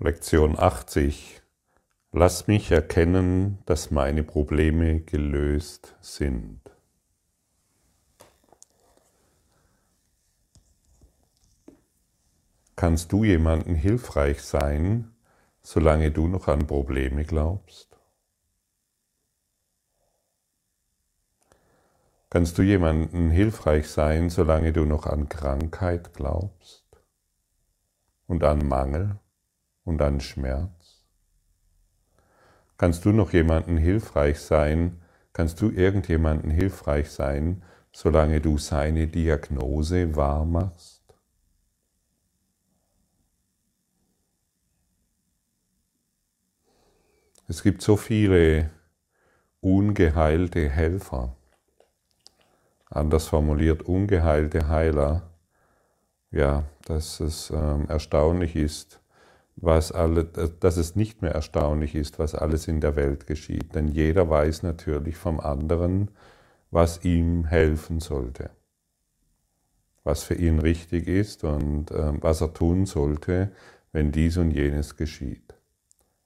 Lektion 80. Lass mich erkennen, dass meine Probleme gelöst sind. Kannst du jemandem hilfreich sein, solange du noch an Probleme glaubst? Kannst du jemandem hilfreich sein, solange du noch an Krankheit glaubst und an Mangel? Und an Schmerz? Kannst du noch jemanden hilfreich sein? Kannst du irgendjemanden hilfreich sein, solange du seine Diagnose wahr machst? Es gibt so viele ungeheilte Helfer, anders formuliert ungeheilte Heiler, ja, dass es ähm, erstaunlich ist, was alle, dass es nicht mehr erstaunlich ist, was alles in der Welt geschieht. Denn jeder weiß natürlich vom anderen, was ihm helfen sollte, was für ihn richtig ist und äh, was er tun sollte, wenn dies und jenes geschieht.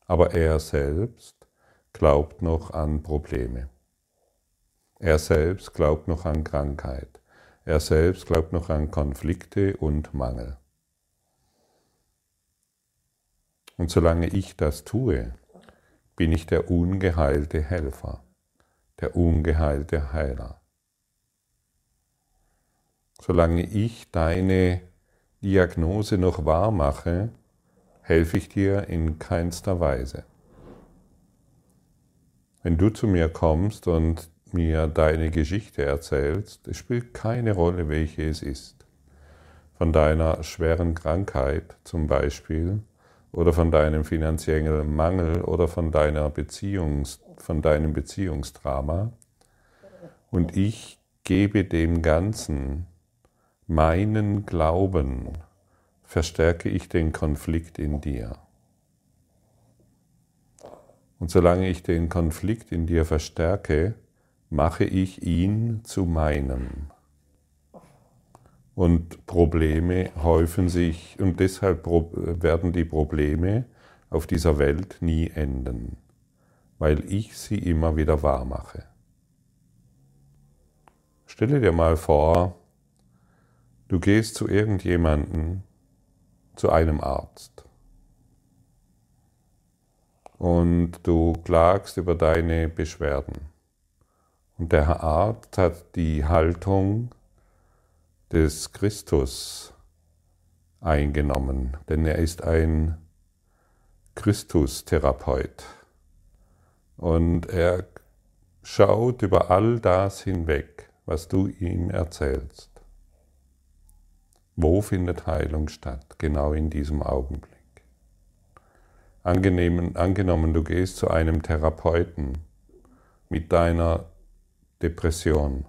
Aber er selbst glaubt noch an Probleme. Er selbst glaubt noch an Krankheit. Er selbst glaubt noch an Konflikte und Mangel. Und solange ich das tue, bin ich der ungeheilte Helfer, der ungeheilte Heiler. Solange ich deine Diagnose noch wahr mache, helfe ich dir in keinster Weise. Wenn du zu mir kommst und mir deine Geschichte erzählst, es spielt keine Rolle, welche es ist. Von deiner schweren Krankheit zum Beispiel, oder von deinem finanziellen Mangel oder von, deiner Beziehungs, von deinem Beziehungsdrama. Und ich gebe dem Ganzen meinen Glauben, verstärke ich den Konflikt in dir. Und solange ich den Konflikt in dir verstärke, mache ich ihn zu meinem. Und Probleme häufen sich und deshalb werden die Probleme auf dieser Welt nie enden, weil ich sie immer wieder wahr mache. Stelle dir mal vor, du gehst zu irgendjemanden, zu einem Arzt und du klagst über deine Beschwerden. Und der Arzt hat die Haltung, des Christus eingenommen, denn er ist ein Christus-Therapeut. Und er schaut über all das hinweg, was du ihm erzählst. Wo findet Heilung statt? Genau in diesem Augenblick. Angenehmen, angenommen, du gehst zu einem Therapeuten mit deiner Depression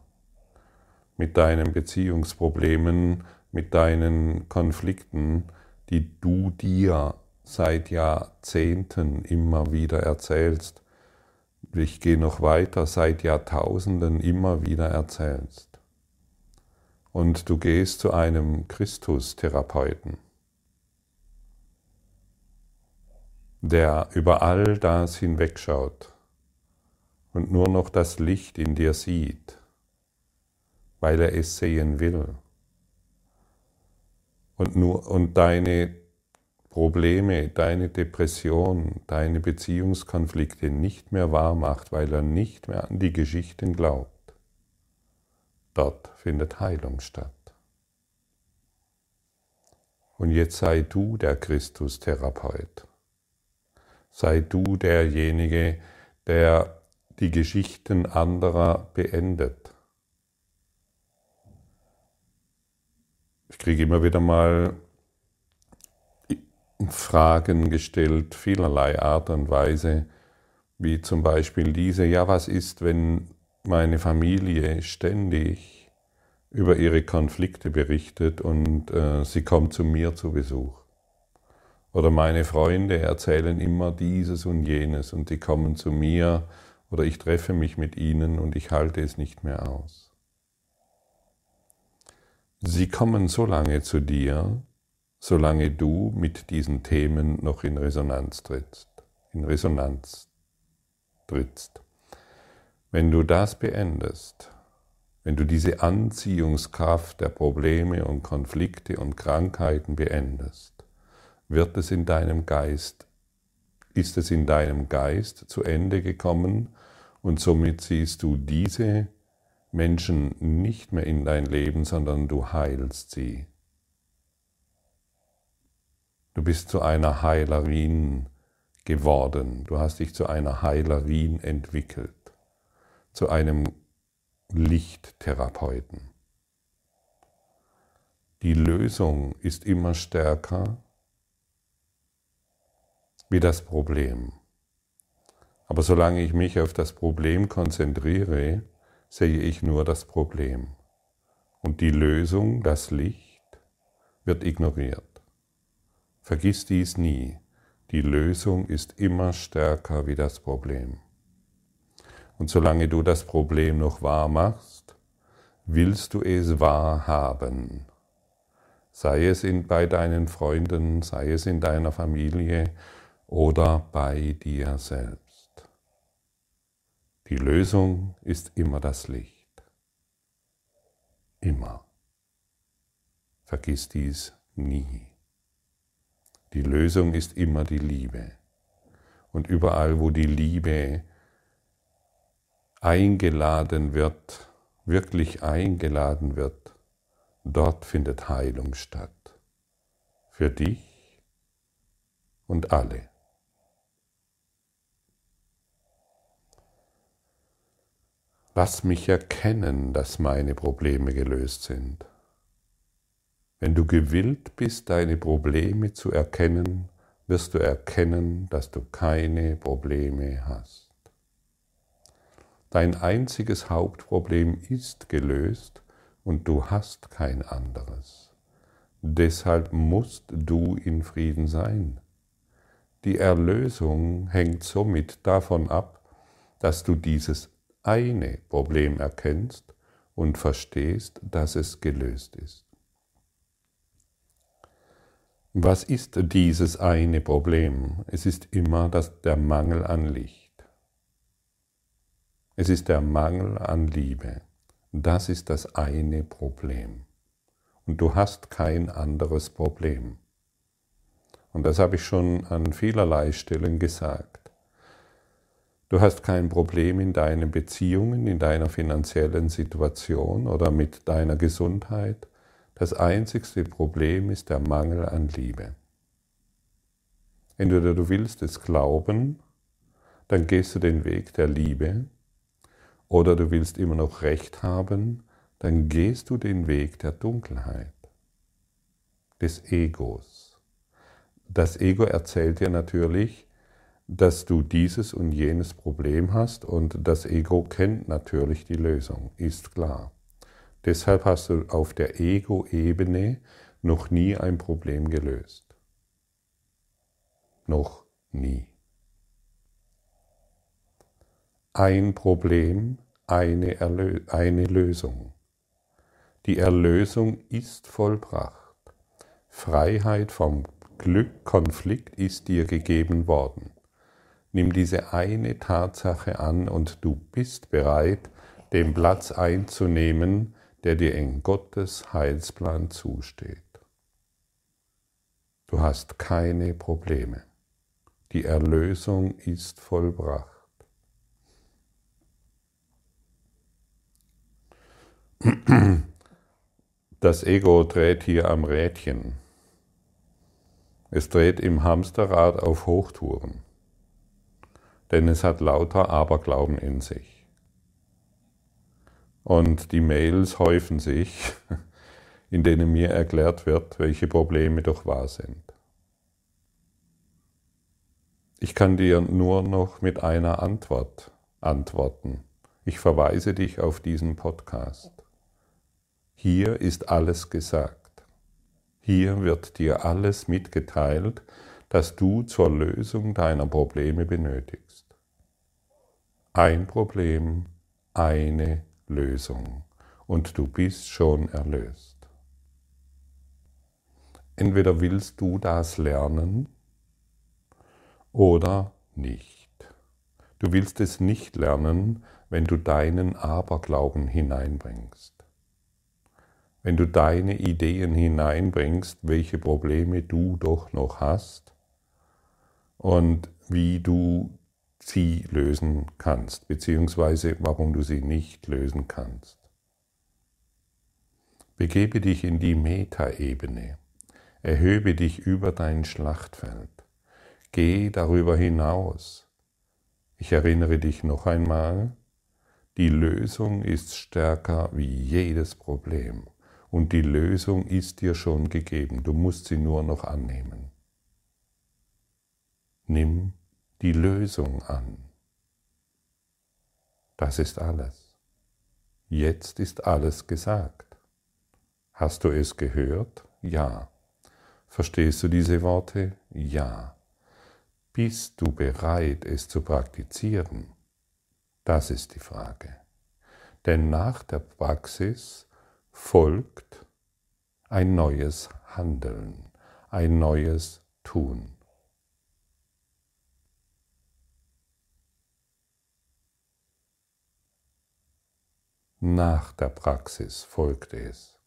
mit deinen Beziehungsproblemen, mit deinen Konflikten, die du dir seit Jahrzehnten immer wieder erzählst. Ich gehe noch weiter, seit Jahrtausenden immer wieder erzählst. Und du gehst zu einem Christus-Therapeuten, der über all das hinwegschaut und nur noch das Licht in dir sieht weil er es sehen will. Und, nur, und deine Probleme, deine Depression, deine Beziehungskonflikte nicht mehr wahr macht, weil er nicht mehr an die Geschichten glaubt. Dort findet Heilung statt. Und jetzt sei du der Christus-Therapeut. Sei du derjenige, der die Geschichten anderer beendet Ich kriege immer wieder mal Fragen gestellt, vielerlei Art und Weise, wie zum Beispiel diese, ja, was ist, wenn meine Familie ständig über ihre Konflikte berichtet und äh, sie kommt zu mir zu Besuch? Oder meine Freunde erzählen immer dieses und jenes und die kommen zu mir oder ich treffe mich mit ihnen und ich halte es nicht mehr aus. Sie kommen so lange zu dir, solange du mit diesen Themen noch in Resonanz trittst. In Resonanz trittst. Wenn du das beendest, wenn du diese Anziehungskraft der Probleme und Konflikte und Krankheiten beendest, wird es in deinem Geist, ist es in deinem Geist zu Ende gekommen und somit siehst du diese Menschen nicht mehr in dein Leben, sondern du heilst sie. Du bist zu einer Heilerin geworden. Du hast dich zu einer Heilerin entwickelt, zu einem Lichttherapeuten. Die Lösung ist immer stärker wie das Problem. Aber solange ich mich auf das Problem konzentriere, sehe ich nur das Problem. Und die Lösung, das Licht, wird ignoriert. Vergiss dies nie. Die Lösung ist immer stärker wie das Problem. Und solange du das Problem noch wahr machst, willst du es wahrhaben. Sei es in, bei deinen Freunden, sei es in deiner Familie oder bei dir selbst. Die Lösung ist immer das Licht. Immer. Vergiss dies nie. Die Lösung ist immer die Liebe. Und überall, wo die Liebe eingeladen wird, wirklich eingeladen wird, dort findet Heilung statt. Für dich und alle. Lass mich erkennen, dass meine Probleme gelöst sind. Wenn du gewillt bist, deine Probleme zu erkennen, wirst du erkennen, dass du keine Probleme hast. Dein einziges Hauptproblem ist gelöst und du hast kein anderes. Deshalb musst du in Frieden sein. Die Erlösung hängt somit davon ab, dass du dieses eine Problem erkennst und verstehst, dass es gelöst ist. Was ist dieses eine Problem? Es ist immer das, der Mangel an Licht. Es ist der Mangel an Liebe. Das ist das eine Problem. Und du hast kein anderes Problem. Und das habe ich schon an vielerlei Stellen gesagt. Du hast kein Problem in deinen Beziehungen, in deiner finanziellen Situation oder mit deiner Gesundheit. Das einzigste Problem ist der Mangel an Liebe. Entweder du willst es glauben, dann gehst du den Weg der Liebe, oder du willst immer noch Recht haben, dann gehst du den Weg der Dunkelheit, des Egos. Das Ego erzählt dir natürlich, dass du dieses und jenes Problem hast und das Ego kennt natürlich die Lösung, ist klar. Deshalb hast du auf der Ego-Ebene noch nie ein Problem gelöst. Noch nie. Ein Problem, eine, Erlö eine Lösung. Die Erlösung ist vollbracht. Freiheit vom Glück, Konflikt ist dir gegeben worden. Nimm diese eine Tatsache an und du bist bereit, den Platz einzunehmen, der dir in Gottes Heilsplan zusteht. Du hast keine Probleme. Die Erlösung ist vollbracht. Das Ego dreht hier am Rädchen. Es dreht im Hamsterrad auf Hochtouren, denn es hat lauter Aberglauben in sich. Und die Mails häufen sich, in denen mir erklärt wird, welche Probleme doch wahr sind. Ich kann dir nur noch mit einer Antwort antworten. Ich verweise dich auf diesen Podcast. Hier ist alles gesagt. Hier wird dir alles mitgeteilt, das du zur Lösung deiner Probleme benötigst. Ein Problem, eine Lösung und du bist schon erlöst. entweder willst du das lernen oder nicht. Du willst es nicht lernen, wenn du deinen Aberglauben hineinbringst. Wenn du deine Ideen hineinbringst, welche Probleme du doch noch hast und wie du sie lösen kannst, beziehungsweise warum du sie nicht lösen kannst. Begebe dich in die Metaebene, erhöbe dich über dein Schlachtfeld, geh darüber hinaus. Ich erinnere dich noch einmal, die Lösung ist stärker wie jedes Problem und die Lösung ist dir schon gegeben, du musst sie nur noch annehmen. Nimm die Lösung an. Das ist alles. Jetzt ist alles gesagt. Hast du es gehört? Ja. Verstehst du diese Worte? Ja. Bist du bereit, es zu praktizieren? Das ist die Frage. Denn nach der Praxis folgt ein neues Handeln, ein neues Tun. Nach der Praxis folgt es.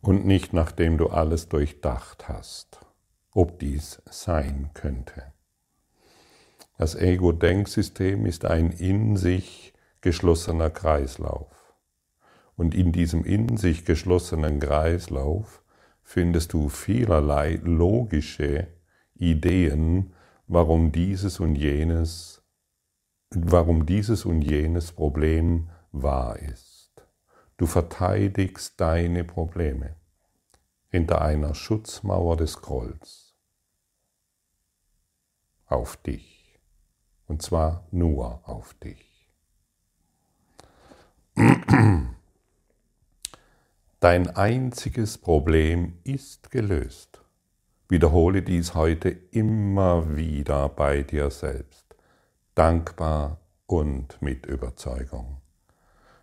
Und nicht nachdem du alles durchdacht hast, ob dies sein könnte. Das Ego-Denksystem ist ein in sich geschlossener Kreislauf. Und in diesem in sich geschlossenen Kreislauf findest du vielerlei logische Ideen, warum dieses und jenes warum dieses und jenes Problem wahr ist. Du verteidigst deine Probleme hinter einer Schutzmauer des Grolls auf dich. Und zwar nur auf dich. Dein einziges Problem ist gelöst. Wiederhole dies heute immer wieder bei dir selbst dankbar und mit Überzeugung.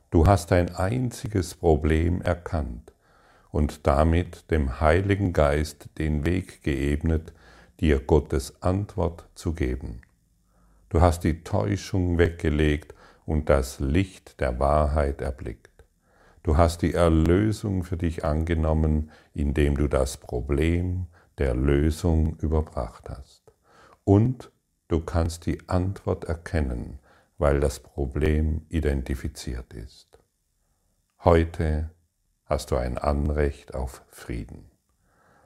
Du hast ein einziges Problem erkannt und damit dem Heiligen Geist den Weg geebnet, dir Gottes Antwort zu geben. Du hast die Täuschung weggelegt und das Licht der Wahrheit erblickt. Du hast die Erlösung für dich angenommen, indem du das Problem der Lösung überbracht hast. Und Du kannst die Antwort erkennen, weil das Problem identifiziert ist. Heute hast du ein Anrecht auf Frieden.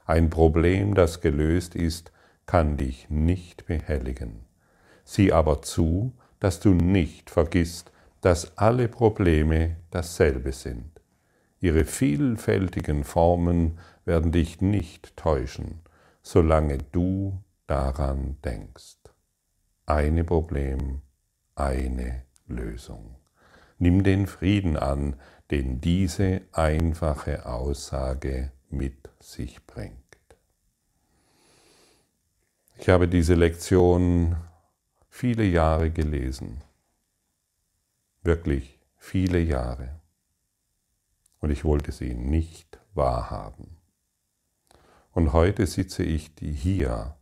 Ein Problem, das gelöst ist, kann dich nicht behelligen. Sieh aber zu, dass du nicht vergisst, dass alle Probleme dasselbe sind. Ihre vielfältigen Formen werden dich nicht täuschen, solange du daran denkst eine Problem, eine Lösung. Nimm den Frieden an, den diese einfache Aussage mit sich bringt. Ich habe diese Lektion viele Jahre gelesen, wirklich viele Jahre, und ich wollte sie nicht wahrhaben. Und heute sitze ich hier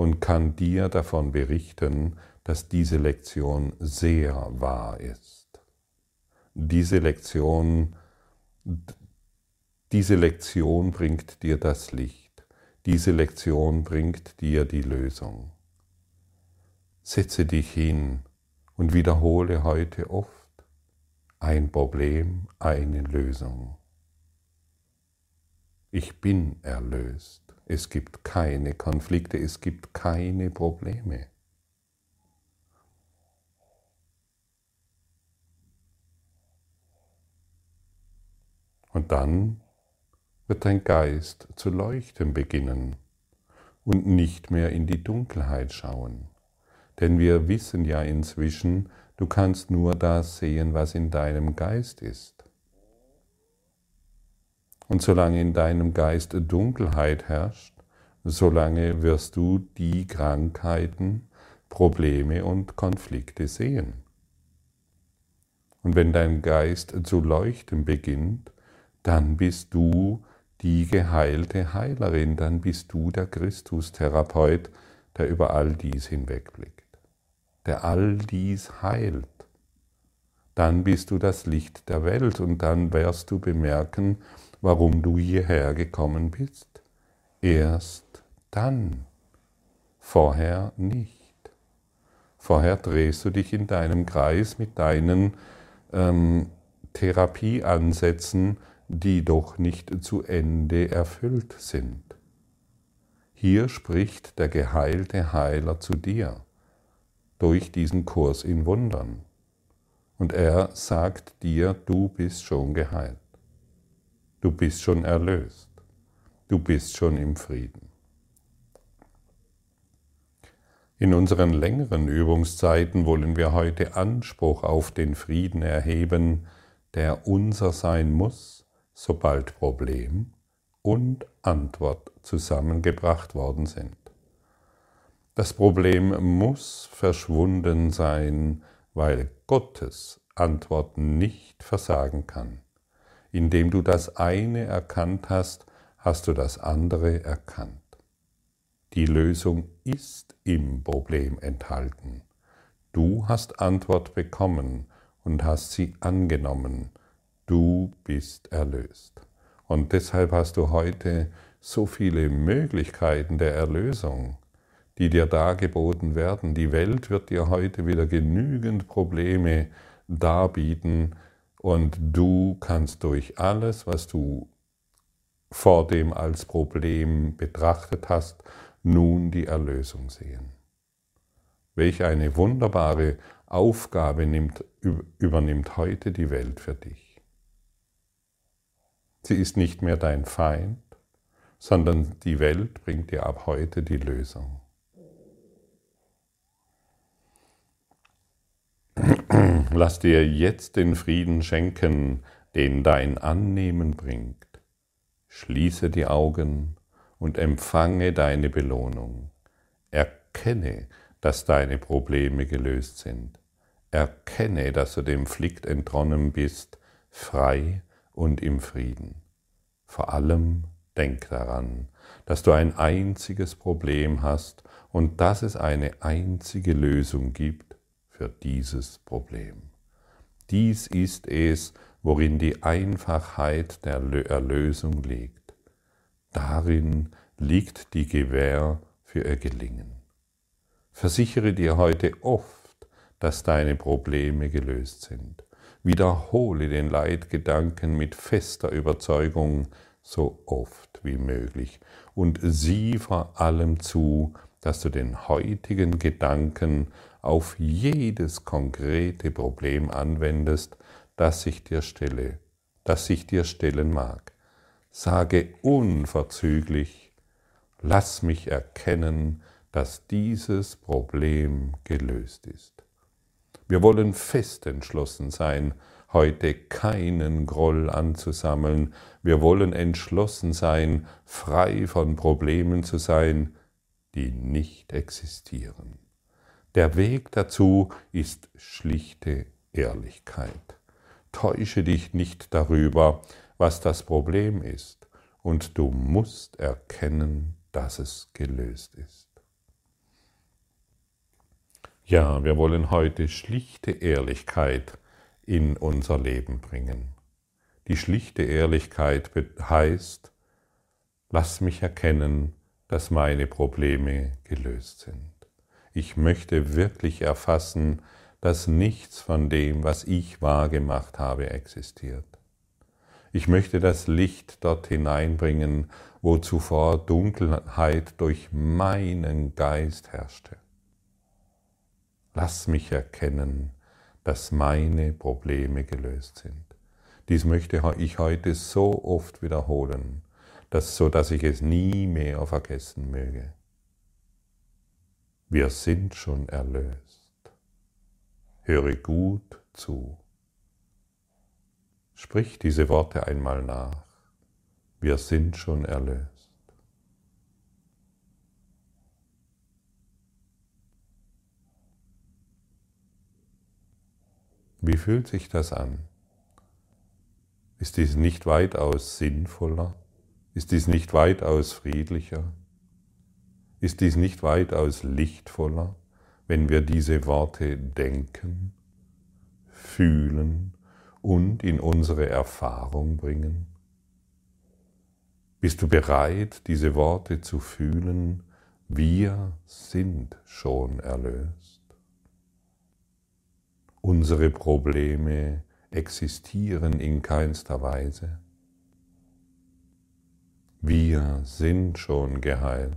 und kann dir davon berichten, dass diese Lektion sehr wahr ist. Diese Lektion, diese Lektion bringt dir das Licht. Diese Lektion bringt dir die Lösung. Setze dich hin und wiederhole heute oft ein Problem, eine Lösung. Ich bin erlöst. Es gibt keine Konflikte, es gibt keine Probleme. Und dann wird dein Geist zu leuchten beginnen und nicht mehr in die Dunkelheit schauen. Denn wir wissen ja inzwischen, du kannst nur das sehen, was in deinem Geist ist. Und solange in deinem Geist Dunkelheit herrscht, solange wirst du die Krankheiten, Probleme und Konflikte sehen. Und wenn dein Geist zu leuchten beginnt, dann bist du die geheilte Heilerin, dann bist du der Christus-Therapeut, der über all dies hinwegblickt, der all dies heilt. Dann bist du das Licht der Welt und dann wirst du bemerken, warum du hierher gekommen bist. Erst dann, vorher nicht. Vorher drehst du dich in deinem Kreis mit deinen ähm, Therapieansätzen, die doch nicht zu Ende erfüllt sind. Hier spricht der geheilte Heiler zu dir durch diesen Kurs in Wundern. Und er sagt dir, du bist schon geheilt. Du bist schon erlöst. Du bist schon im Frieden. In unseren längeren Übungszeiten wollen wir heute Anspruch auf den Frieden erheben, der unser sein muss, sobald Problem und Antwort zusammengebracht worden sind. Das Problem muss verschwunden sein, weil Gottes Antwort nicht versagen kann. Indem du das eine erkannt hast, hast du das andere erkannt. Die Lösung ist im Problem enthalten. Du hast Antwort bekommen und hast sie angenommen. Du bist erlöst. Und deshalb hast du heute so viele Möglichkeiten der Erlösung, die dir dargeboten werden. Die Welt wird dir heute wieder genügend Probleme darbieten und du kannst durch alles, was du vor dem als Problem betrachtet hast, nun die Erlösung sehen. Welch eine wunderbare Aufgabe nimmt, übernimmt heute die Welt für dich. Sie ist nicht mehr dein Feind, sondern die Welt bringt dir ab heute die Lösung. Lass dir jetzt den Frieden schenken, den dein Annehmen bringt. Schließe die Augen und empfange deine Belohnung. Erkenne, dass deine Probleme gelöst sind. Erkenne, dass du dem Flick entronnen bist, frei und im Frieden. Vor allem denk daran, dass du ein einziges Problem hast und dass es eine einzige Lösung gibt für dieses Problem. Dies ist es, worin die Einfachheit der Erlösung liegt. Darin liegt die Gewähr für ihr Gelingen. Versichere dir heute oft, dass deine Probleme gelöst sind. Wiederhole den Leitgedanken mit fester Überzeugung so oft wie möglich und sieh vor allem zu, dass du den heutigen Gedanken auf jedes konkrete Problem anwendest, das sich dir stelle, das sich dir stellen mag. Sage unverzüglich, lass mich erkennen, dass dieses Problem gelöst ist. Wir wollen fest entschlossen sein, heute keinen Groll anzusammeln. Wir wollen entschlossen sein, frei von Problemen zu sein, die nicht existieren. Der Weg dazu ist schlichte Ehrlichkeit. Täusche dich nicht darüber, was das Problem ist, und du musst erkennen, dass es gelöst ist. Ja, wir wollen heute schlichte Ehrlichkeit in unser Leben bringen. Die schlichte Ehrlichkeit heißt, lass mich erkennen, dass meine Probleme gelöst sind. Ich möchte wirklich erfassen, dass nichts von dem, was ich wahrgemacht habe, existiert. Ich möchte das Licht dort hineinbringen, wo zuvor Dunkelheit durch meinen Geist herrschte. Lass mich erkennen, dass meine Probleme gelöst sind. Dies möchte ich heute so oft wiederholen, dass, so dass ich es nie mehr vergessen möge. Wir sind schon erlöst. Höre gut zu. Sprich diese Worte einmal nach. Wir sind schon erlöst. Wie fühlt sich das an? Ist dies nicht weitaus sinnvoller? Ist dies nicht weitaus friedlicher? Ist dies nicht weitaus lichtvoller, wenn wir diese Worte denken, fühlen und in unsere Erfahrung bringen? Bist du bereit, diese Worte zu fühlen? Wir sind schon erlöst. Unsere Probleme existieren in keinster Weise. Wir sind schon geheilt.